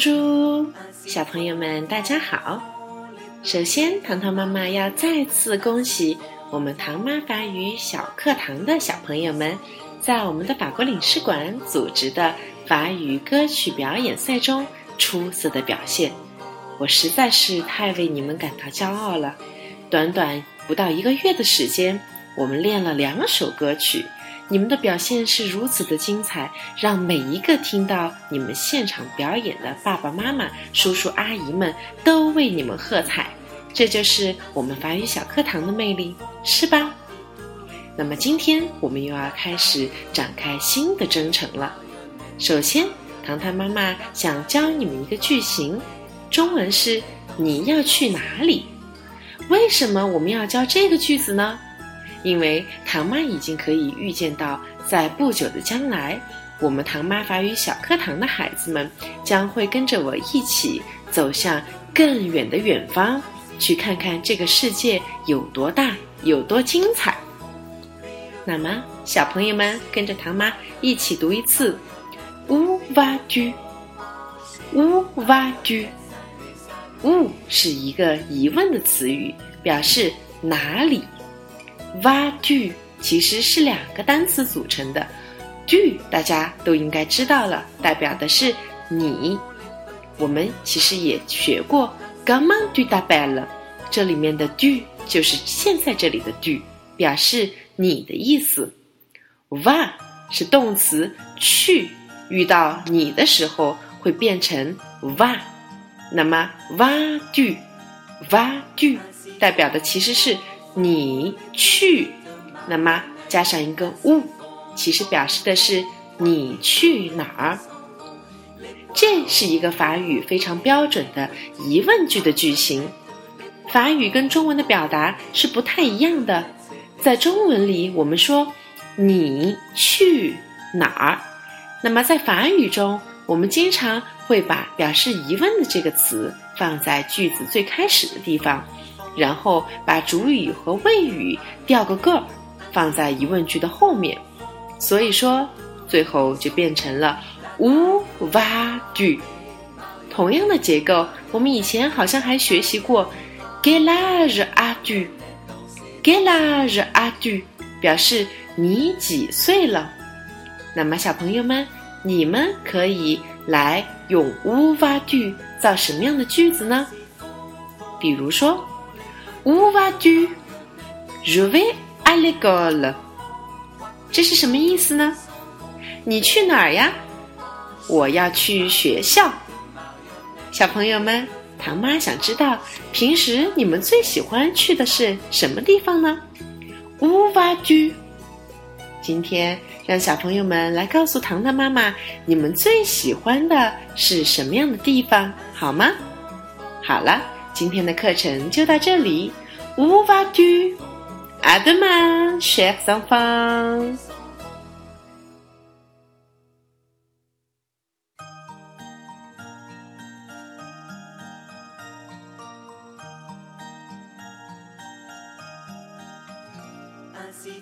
猪小朋友们，大家好。首先，糖糖妈妈要再次恭喜我们糖妈法语小课堂的小朋友们，在我们的法国领事馆组织的法语歌曲表演赛中出色的表现。我实在是太为你们感到骄傲了。短短不到一个月的时间，我们练了两首歌曲。你们的表现是如此的精彩，让每一个听到你们现场表演的爸爸妈妈、叔叔阿姨们都为你们喝彩。这就是我们法语小课堂的魅力，是吧？那么今天我们又要开始展开新的征程了。首先，糖糖妈妈想教你们一个句型，中文是“你要去哪里”。为什么我们要教这个句子呢？因为唐妈已经可以预见到，在不久的将来，我们唐妈法语小课堂的孩子们将会跟着我一起走向更远的远方，去看看这个世界有多大，有多精彩。那么，小朋友们跟着唐妈一起读一次：“Où vas-tu？”“Où vas-tu？”“Où” 是一个疑问的词语，表示哪里。Va du 其实是两个单词组成的，du 大家都应该知道了，代表的是你。我们其实也学过 comment tu t'appelles，这里面的 du 就是现在这里的 du，表示你的意思。va 是动词，去遇到你的时候会变成 va，那么 va du，va du 代表的其实是。你去，那么加上一个物，其实表示的是你去哪儿。这是一个法语非常标准的疑问句的句型。法语跟中文的表达是不太一样的。在中文里，我们说你去哪儿，那么在法语中，我们经常会把表示疑问的这个词放在句子最开始的地方。然后把主语和谓语调个个儿，放在疑问句的后面，所以说最后就变成了 où vas-tu？同样的结构，我们以前好像还学习过 quel âge as-tu？quel âge as-tu？表示你几岁了？那么小朋友们，你们可以来用 où vas-tu 造什么样的句子呢？比如说。Où vas-tu? Je vais à l'école. 这是什么意思呢？你去哪儿呀？我要去学校。小朋友们，唐妈想知道，平时你们最喜欢去的是什么地方呢？Où vas-tu? 今天让小朋友们来告诉糖糖妈妈，你们最喜欢的是什么样的地方，好吗？好了。今天的课程就到这里。乌巴居，阿德曼，雪上方。see